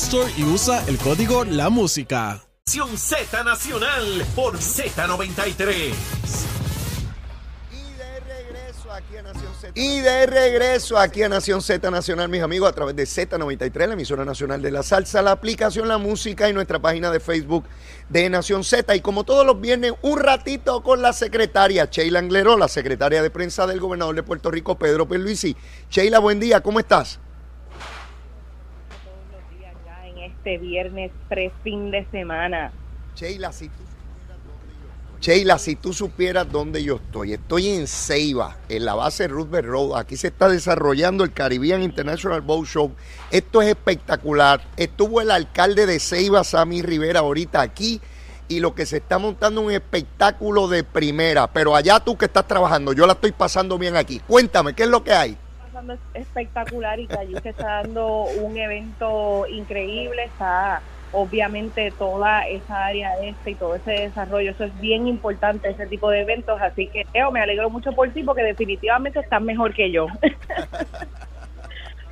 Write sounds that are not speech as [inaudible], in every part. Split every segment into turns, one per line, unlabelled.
Store y usa el código La Música.
Nación Z Nacional por Z93.
Y de regreso aquí a Nación Z Nacional, mis amigos, a través de Z93, la emisora nacional de la salsa, la aplicación La Música y nuestra página de Facebook de Nación Z. Y como todos los viernes, un ratito con la secretaria Sheila Angleró, la secretaria de prensa del gobernador de Puerto Rico, Pedro Pierluisi. Sheila, buen día, ¿cómo estás?
todos los días ya en este viernes pre-fin de semana.
Sheila, si tú. Sheila, si tú supieras dónde yo estoy, estoy en Ceiba, en la base Roosevelt Road. Aquí se está desarrollando el Caribbean International Boat Show. Esto es espectacular. Estuvo el alcalde de Ceiba, Sammy Rivera, ahorita aquí. Y lo que se está montando es un espectáculo de primera. Pero allá tú que estás trabajando, yo la estoy pasando bien aquí. Cuéntame, ¿qué es lo que hay?
Pasando espectacular y que allí se está dando un evento increíble, está obviamente toda esa área este y todo ese desarrollo, eso es bien importante ese tipo de eventos, así que Leo, me alegro mucho por ti porque definitivamente estás mejor que yo.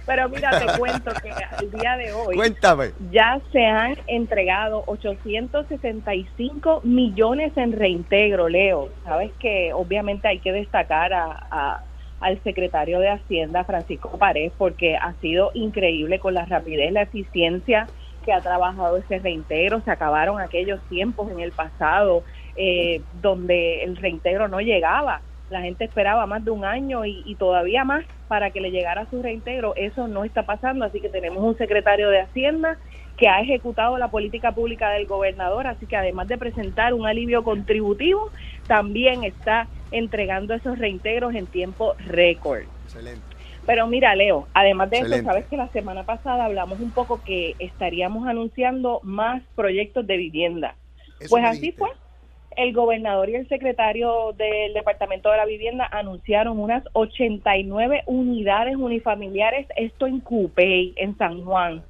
Pero mira, te cuento que al día de hoy
Cuéntame.
ya se han entregado 865 millones en reintegro, Leo. Sabes que obviamente hay que destacar a, a- al secretario de Hacienda, Francisco Pared, porque ha sido increíble con la rapidez, la eficiencia que ha trabajado ese reintegro. Se acabaron aquellos tiempos en el pasado eh, donde el reintegro no llegaba. La gente esperaba más de un año y, y todavía más para que le llegara su reintegro. Eso no está pasando, así que tenemos un secretario de Hacienda que ha ejecutado la política pública del gobernador, así que además de presentar un alivio contributivo, también está entregando esos reintegros en tiempo récord.
Excelente.
Pero mira, Leo, además de
Excelente.
eso, sabes que la semana pasada hablamos un poco que estaríamos anunciando más proyectos de vivienda.
Eso
Pues así
dijiste.
fue. El gobernador y el secretario del Departamento de la Vivienda anunciaron unas 89 unidades unifamiliares, esto en Cupey, en San Juan.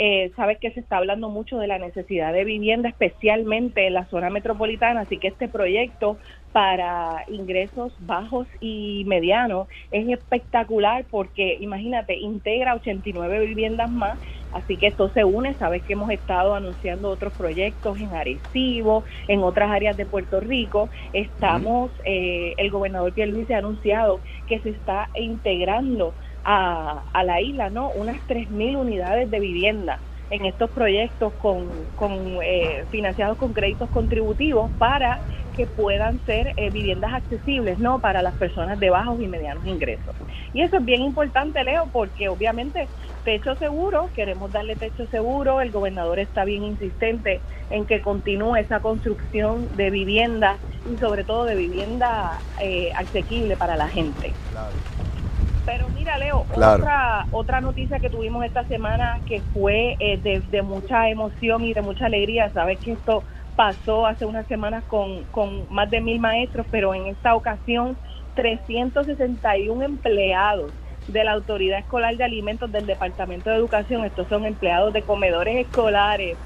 Eh, sabes que se está hablando mucho de la necesidad de vivienda, especialmente en la zona metropolitana, así que este proyecto para ingresos bajos y medianos es espectacular porque, imagínate, integra 89 viviendas más, así que esto se une, sabes que hemos estado anunciando otros proyectos en Arecibo, en otras áreas de Puerto Rico, estamos, eh, el gobernador Pierluisi ha anunciado que se está integrando a, a la isla, ¿no? Unas 3.000 unidades de vivienda en estos proyectos con, con eh, financiados con créditos contributivos para que puedan ser eh, viviendas accesibles, ¿no? Para las personas de bajos y medianos ingresos. Y eso es bien importante, Leo, porque obviamente techo seguro, queremos darle techo seguro, el gobernador está bien insistente en que continúe esa construcción de vivienda y sobre todo de vivienda eh, asequible para la gente.
Claro.
Pero mira, Leo,
Claro.
otra, otra noticia que tuvimos esta semana que fue eh, de, de mucha emoción y de mucha alegría. Sabes que esto pasó hace unas semanas con, con más de mil maestros, pero en esta ocasión 361 empleados de la Autoridad Escolar de Alimentos del Departamento de Educación, estos son empleados de comedores escolares,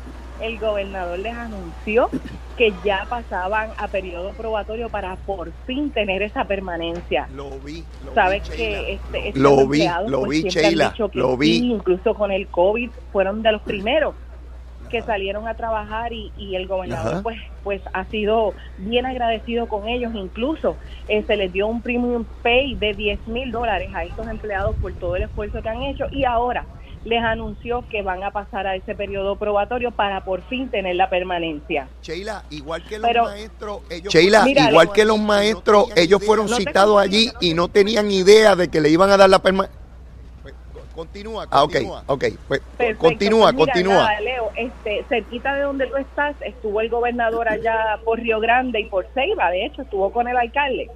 el gobernador les anunció que ya pasaban a periodo probatorio para por fin tener esa permanencia.
Lo vi. Lo
Sabes
vi,
que este, estos
Lo vi,
empleados,
lo
pues,
vi, Sheila, lo vi.
sí, incluso con el COVID fueron de los primeros que salieron a trabajar y, el gobernador pues pues ha sido bien agradecido con ellos incluso eh, se les dio un premium pay de 10 mil dólares a estos empleados por todo el esfuerzo que han hecho y ahora les anunció que van a pasar a ese periodo probatorio para por fin tener la permanencia.
Sheila, igual que los maestros, ellos igual que los maestros, ellos fueron citados allí y no tenían idea de que le iban a dar la permanencia. Pues, continúa, ah, continúa. ok, pues, continúa, pues continúa.
Leo, este, cerquita de donde tú estás, estuvo el gobernador allá por Río Grande y por Ceiba, de hecho, estuvo con el alcalde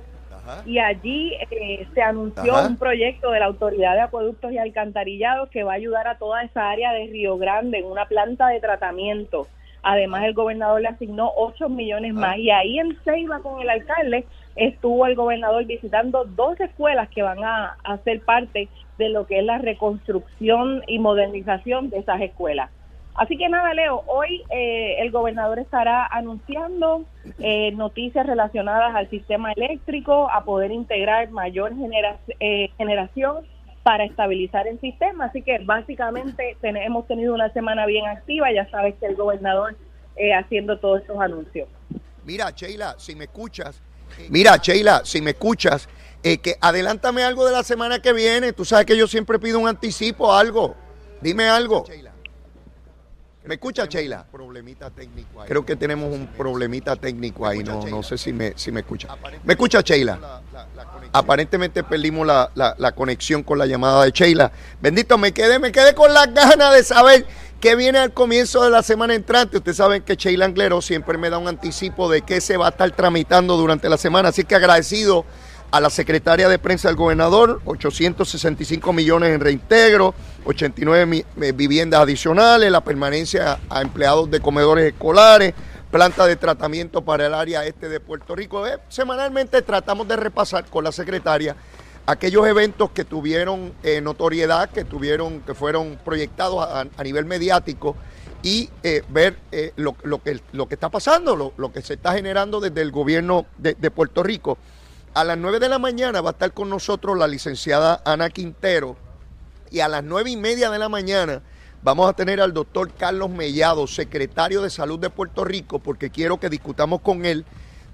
y allí eh, se anunció un proyecto de la Autoridad de Acueductos y Alcantarillados que va a ayudar a toda esa área de Río Grande en una planta de tratamiento. Además, el gobernador le asignó 8 millones ah. más y ahí en Ceiba con el alcalde estuvo el gobernador visitando dos escuelas que van a hacer parte de lo que es la reconstrucción y modernización de esas escuelas. Así que nada, Leo, hoy eh, el gobernador estará anunciando eh, noticias relacionadas al sistema eléctrico, a poder integrar mayor eh, generación para estabilizar el sistema. Así que básicamente hemos tenido una semana bien activa, ya sabes que el gobernador haciendo todos estos anuncios.
Mira, Sheila, si me escuchas, mira, Sheila, si me escuchas, que adelántame algo de la semana que viene. Tú sabes que yo siempre pido un anticipo, algo. Dime algo. ¿Me escucha, Sheila? Problemita técnico ahí. Creo que tenemos un problemita técnico ahí, no, no sé si me, si me escucha. ¿Me escucha, Sheila? Aparentemente perdimos la, la, conexión con la llamada de Sheila. Bendito, me quedé, me quedé con las ganas de saber qué viene al comienzo de la semana entrante. Ustedes saben que Sheila Anglero siempre me da un anticipo de qué se va a estar tramitando durante la semana, así que agradecido a la secretaria de prensa del gobernador, 865 millones en reintegro, 89 eh, viviendas adicionales, la permanencia a empleados de comedores escolares, planta de tratamiento para el área este de Puerto Rico. Eh, semanalmente tratamos de repasar con la secretaria aquellos eventos que tuvieron eh, notoriedad, que tuvieron, que fueron proyectados a, nivel mediático y ver lo, que, está pasando, lo, que se está generando desde el gobierno de Puerto Rico. A las 9 de la mañana va a estar con nosotros la licenciada Ana Quintero y a las 9 y media de la mañana vamos a tener al doctor Carlos Mellado, secretario de Salud de Puerto Rico, porque quiero que discutamos con él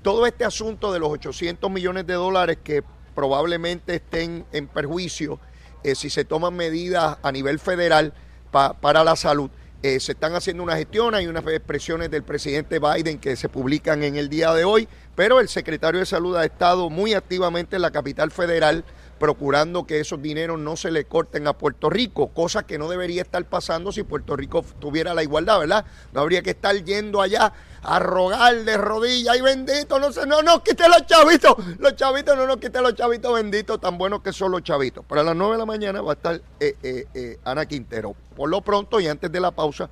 todo este asunto de los 800 millones de dólares que probablemente estén en perjuicio eh, si se toman medidas a nivel federal para la salud. Eh, se están haciendo una gestión, hay unas expresiones del presidente Biden que se publican en el día de hoy, pero el secretario de Salud ha estado muy activamente en la capital federal procurando que esos dineros no se le corten a Puerto Rico, cosa que no debería estar pasando si Puerto Rico tuviera la igualdad, ¿verdad? No habría que estar yendo allá a rogar de rodillas y bendito, no sé, no nos quite los chavitos, los chavitos, no nos quite los chavitos benditos, tan buenos que son los chavitos. Pero a las 9 de la mañana va a estar eh, eh, eh, Ana Quintero. Por lo pronto y antes de la pausa,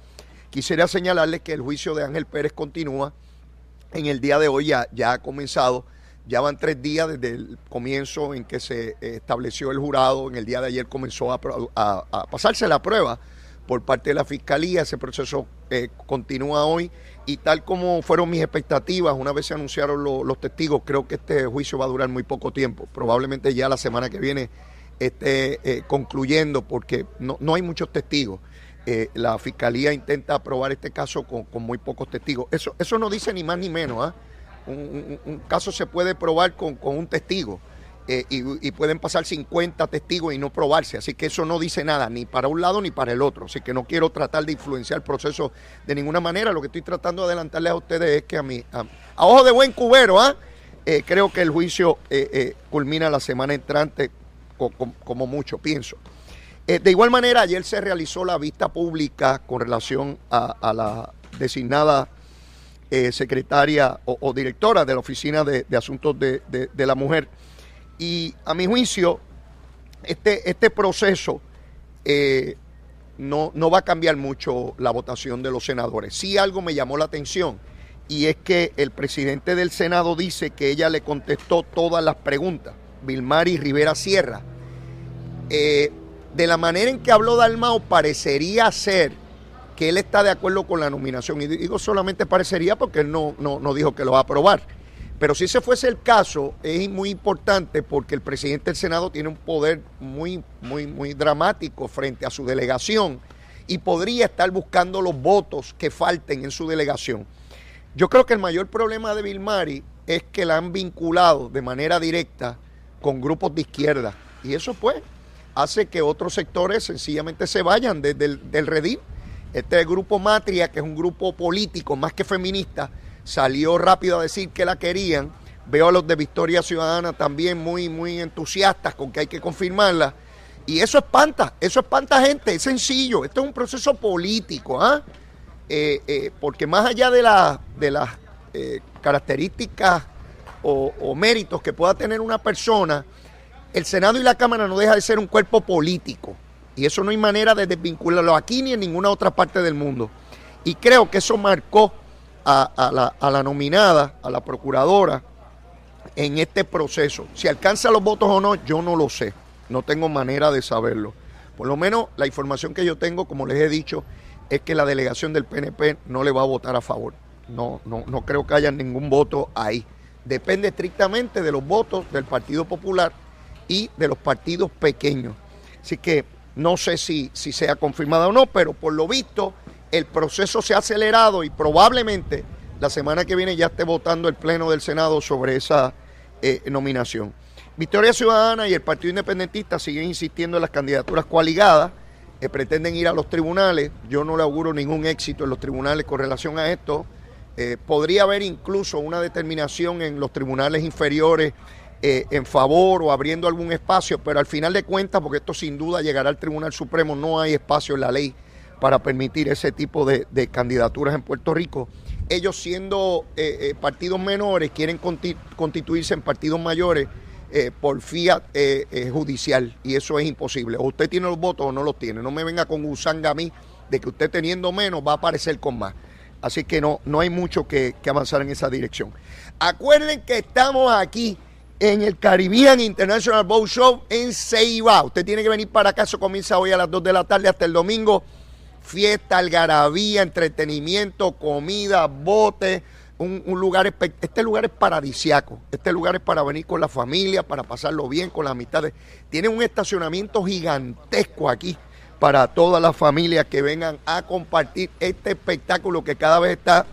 quisiera señalarles que el juicio de Ángel Pérez continúa. En el día de hoy ya, ha comenzado ya van tres días desde el comienzo en que se eh, estableció el jurado. En el día de ayer comenzó a, pasarse la prueba por parte de la Fiscalía. Ese proceso eh, continúa hoy. Y tal como fueron mis expectativas, una vez se anunciaron los testigos, creo que este juicio va a durar muy poco tiempo. Probablemente ya la semana que viene esté eh, concluyendo porque no, no, hay muchos testigos. La Fiscalía intenta aprobar este caso con, con, muy pocos testigos. Eso, eso no dice ni más ni menos. ¿ah? un, caso se puede probar con, un testigo eh, y, pueden pasar 50 testigos y no probarse. Así que eso no dice nada, ni para un lado ni para el otro. Así que no quiero tratar de influenciar el proceso de ninguna manera. Lo que estoy tratando de adelantarles a ustedes es que a mí, a, ojo de buen cubero, ¿ah? eh, creo que el juicio eh, culmina la semana entrante como mucho, pienso. De igual manera, ayer se realizó la vista pública con relación a la designada eh, secretaria o, directora de la Oficina de, Asuntos de, la Mujer. Y a mi juicio, este, este proceso eh, no, no va a cambiar mucho la votación de los senadores. Sí algo me llamó la atención y es que el presidente del Senado dice que ella le contestó todas las preguntas, Vilmari Rivera Sierra. Eh, de la manera en que habló Dalmao parecería ser que él está de acuerdo con la nominación. Y digo solamente parecería porque él no, no, dijo que lo va a aprobar. Pero si ese fuese el caso, es muy importante porque el presidente del Senado tiene un poder muy, muy, muy dramático frente a su delegación y podría estar buscando los votos que falten en su delegación. Yo creo que el mayor problema de Bill Mari es que la han vinculado de manera directa con grupos de izquierda. Y eso pues hace que otros sectores sencillamente se vayan desde el, del redil. Este grupo Matria, que es un grupo político más que feminista, salió rápido a decir que la querían. Veo a los de Victoria Ciudadana también muy, muy entusiastas con que hay que confirmarla. Y eso espanta, eso espanta gente, es sencillo. Esto es un proceso político, ¿ah? Eh, eh, porque más allá de, la, de las eh, características o, méritos que pueda tener una persona, el Senado y la Cámara no deja de ser un cuerpo político. Y eso no hay manera de desvincularlo aquí ni en ninguna otra parte del mundo. Y creo que eso marcó a, la, la nominada, a la procuradora, en este proceso. Si alcanza los votos o no, yo no lo sé. No tengo manera de saberlo. Por lo menos la información que yo tengo, como les he dicho, es que la delegación del PNP no le va a votar a favor. No, no, no creo que haya ningún voto ahí. Depende estrictamente de los votos del Partido Popular y de los partidos pequeños. Así que no sé si, si sea confirmada o no, pero por lo visto el proceso se ha acelerado y probablemente la semana que viene ya esté votando el Pleno del Senado sobre esa eh, nominación. Victoria Ciudadana y el Partido Independentista siguen insistiendo en las candidaturas coaligadas que pretenden ir a los tribunales. Yo no le auguro ningún éxito en los tribunales con relación a esto. Eh, podría haber incluso una determinación en los tribunales inferiores eh, en favor o abriendo algún espacio, pero al final de cuentas, porque esto sin duda llegará al Tribunal Supremo, no hay espacio en la ley para permitir ese tipo de, candidaturas en Puerto Rico. Ellos siendo eh, partidos menores quieren constituirse en partidos mayores eh, por fiat eh, eh, judicial y eso es imposible. O usted tiene los votos o no los tiene. No me venga con usanga a mí de que usted teniendo menos va a aparecer con más. Así que no, no hay mucho que, avanzar en esa dirección. Acuerden que estamos aquí en el Caribbean International Boat Show en Ceiba. Usted tiene que venir para acá. Eso comienza hoy a las 2 de la tarde hasta el domingo. Fiesta, algarabía, entretenimiento, comida, bote un, lugar, este lugar es paradisiaco, este lugar es para venir con la familia, para pasarlo bien con las amistades. Tiene un estacionamiento gigantesco aquí para todas las familias que vengan a compartir este espectáculo que cada vez está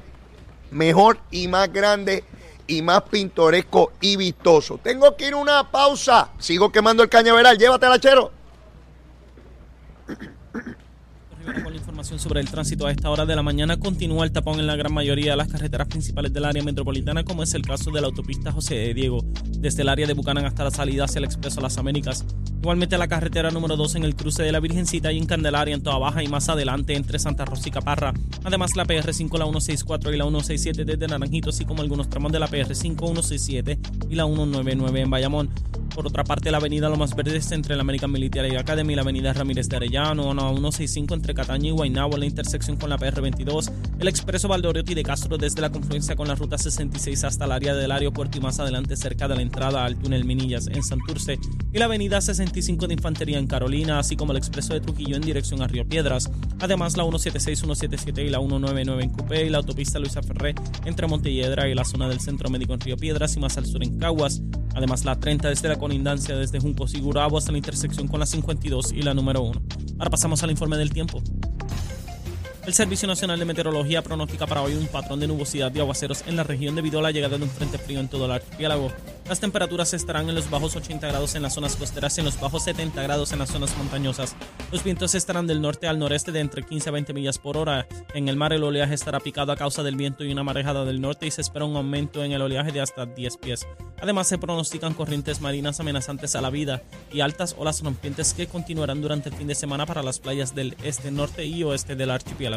mejor y más grande y más pintoresco y vistoso. Tengo que ir a una pausa. Sigo quemando el cañaveral. Llévatela, chero
con la información sobre el tránsito a esta hora de la mañana. Continúa el tapón en la gran mayoría de las carreteras principales del área metropolitana, como es el caso de la autopista José Diego, desde el área de Bucanán hasta la salida hacia el Expreso Las Américas. Igualmente la carretera número 2 en el cruce de la Virgencita y en Candelaria en Toda Baja y más adelante entre Santa Rosa y Caparra. Además la PR5, la 164 y la 167 desde Naranjito, así como algunos tramos de la PR5, 167 y la 199 en Bayamón. Por otra parte, la avenida Lomas Verdes entre la American Military Academy y la avenida Ramírez de Arellano, la 165 entre Cataño y Guaynabo en la intersección con la PR22, el expreso Valdoriotti de Castro desde la confluencia con la ruta 66 hasta el área del aeropuerto y más adelante cerca de la entrada al túnel Minillas en Santurce y la avenida 65 de Infantería en Carolina, así como el expreso de Trujillo en dirección a Río Piedras. Además, la 176, 177 y la 199 en Cupé y la autopista Luisa Ferré entre Montelledra y la zona del Centro Médico en Río Piedras y más al sur en Caguas. Además, la 30 desde la conindancia desde Junco Sigurabo hasta la intersección con la 52 y la número 1. Ahora pasamos al informe del tiempo. El Servicio Nacional de Meteorología pronostica para hoy un patrón de nubosidad y aguaceros en la región debido a la llegada de un frente frío en todo el archipiélago. Las temperaturas estarán en los bajos 80 grados en las zonas costeras y en los bajos 70 grados en las zonas montañosas. Los vientos estarán del norte al noreste de entre 15 a 20 millas por hora. En el mar el oleaje estará picado a causa del viento y una marejada del norte y se espera un aumento en el oleaje de hasta 10 pies. Además se pronostican corrientes marinas amenazantes a la vida y altas olas rompientes que continuarán durante el fin de semana para las playas del este, norte y oeste del archipiélago.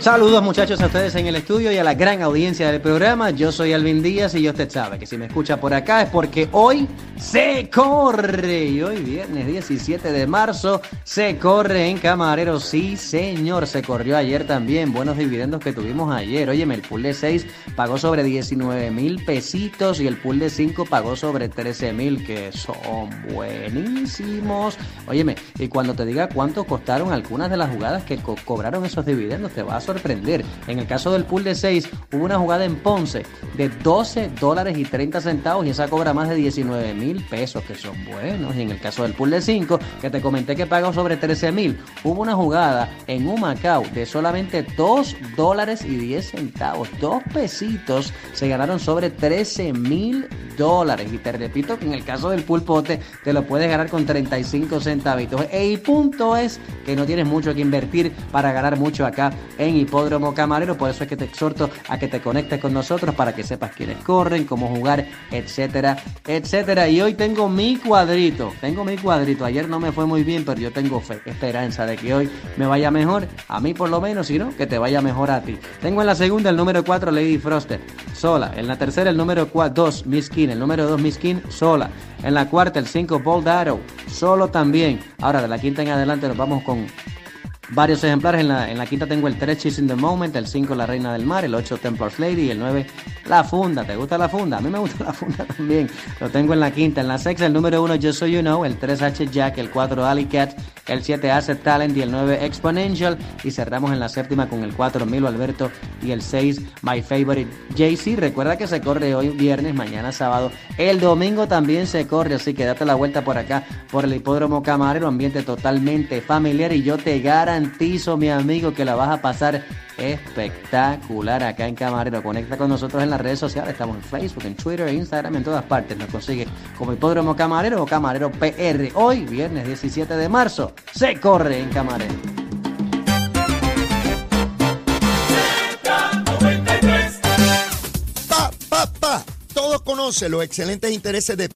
Saludos muchachos a ustedes en el estudio y a la gran audiencia del programa. Yo soy Alvin Díaz y usted sabe que si me escucha por acá es porque hoy se corre. Y hoy viernes 17 de marzo se corre en Camarero. Sí señor, se corrió ayer también. Buenos dividendos que tuvimos ayer. Óyeme, el pool de 6 pagó sobre 19 mil pesitos y el pool de 5 pagó sobre 13 mil que son buenísimos. Óyeme, y cuando te diga cuánto costaron algunas de las jugadas que cobraron esos dividendos te va a sorprender en el caso del pool de 6, hubo una jugada en Ponce de 12 dólares y 30 centavos y esa cobra más de 19 mil pesos, que son buenos. Y en el caso del pool de 5, que te comenté que pagó sobre 13 mil, hubo una jugada en Humacao de solamente 2 dólares y 10 centavos. Dos pesitos se ganaron sobre 13 mil dólares. Y te repito que en el caso del pulpote te lo puedes ganar con 35 centavitos. El punto es que no tienes mucho que invertir para ganar mucho acá en Hipódromo Camarero. Por eso es que te exhorto a que te conectes con nosotros para que sepas quiénes corren, cómo jugar, etcétera, etcétera. Y hoy tengo mi cuadrito. Tengo mi cuadrito. Ayer no me fue muy bien, pero yo tengo fe, esperanza de que hoy me vaya mejor. A mí por lo menos, si no, que te vaya mejor a ti. Tengo en la segunda el número 4, Lady Froster, sola. En la tercera el número 2, Miss El número 2, Miss King, sola. En la cuarta el 5, Bold Arrow, solo también. Ahora de la quinta en adelante nos vamos con varios ejemplares. En la, en la quinta tengo el 3 Cheese in the Moment, el 5 La Reina del Mar, el 8 Templars Lady y el 9 La Funda. ¿Te gusta la funda? A mí me gusta [laughs] la funda también. Lo tengo en la quinta. En la sexta el número 1 Just So You Know, el 3 H Jack, el 4 Alley Cat, el 7 Asset Talent y el 9 Exponential. Y cerramos en la séptima con el 4 Milo Alberto y el 6 My Favorite JC. Recuerda que se corre hoy viernes, mañana sábado. El domingo también se corre, así que date la vuelta por acá, por el hipódromo Camarero, ambiente totalmente familiar y yo te garantizo, mi amigo, que la vas a pasar espectacular acá en Camarero. Conecta con nosotros en las redes sociales. Estamos en Facebook, en Twitter, Instagram, en todas partes. Nos consigue como Hipódromo Camarero o Camarero PR. Hoy, viernes 17 de marzo, se corre en Camarero.
Pa, pa, pa. Todos conocen los excelentes intereses de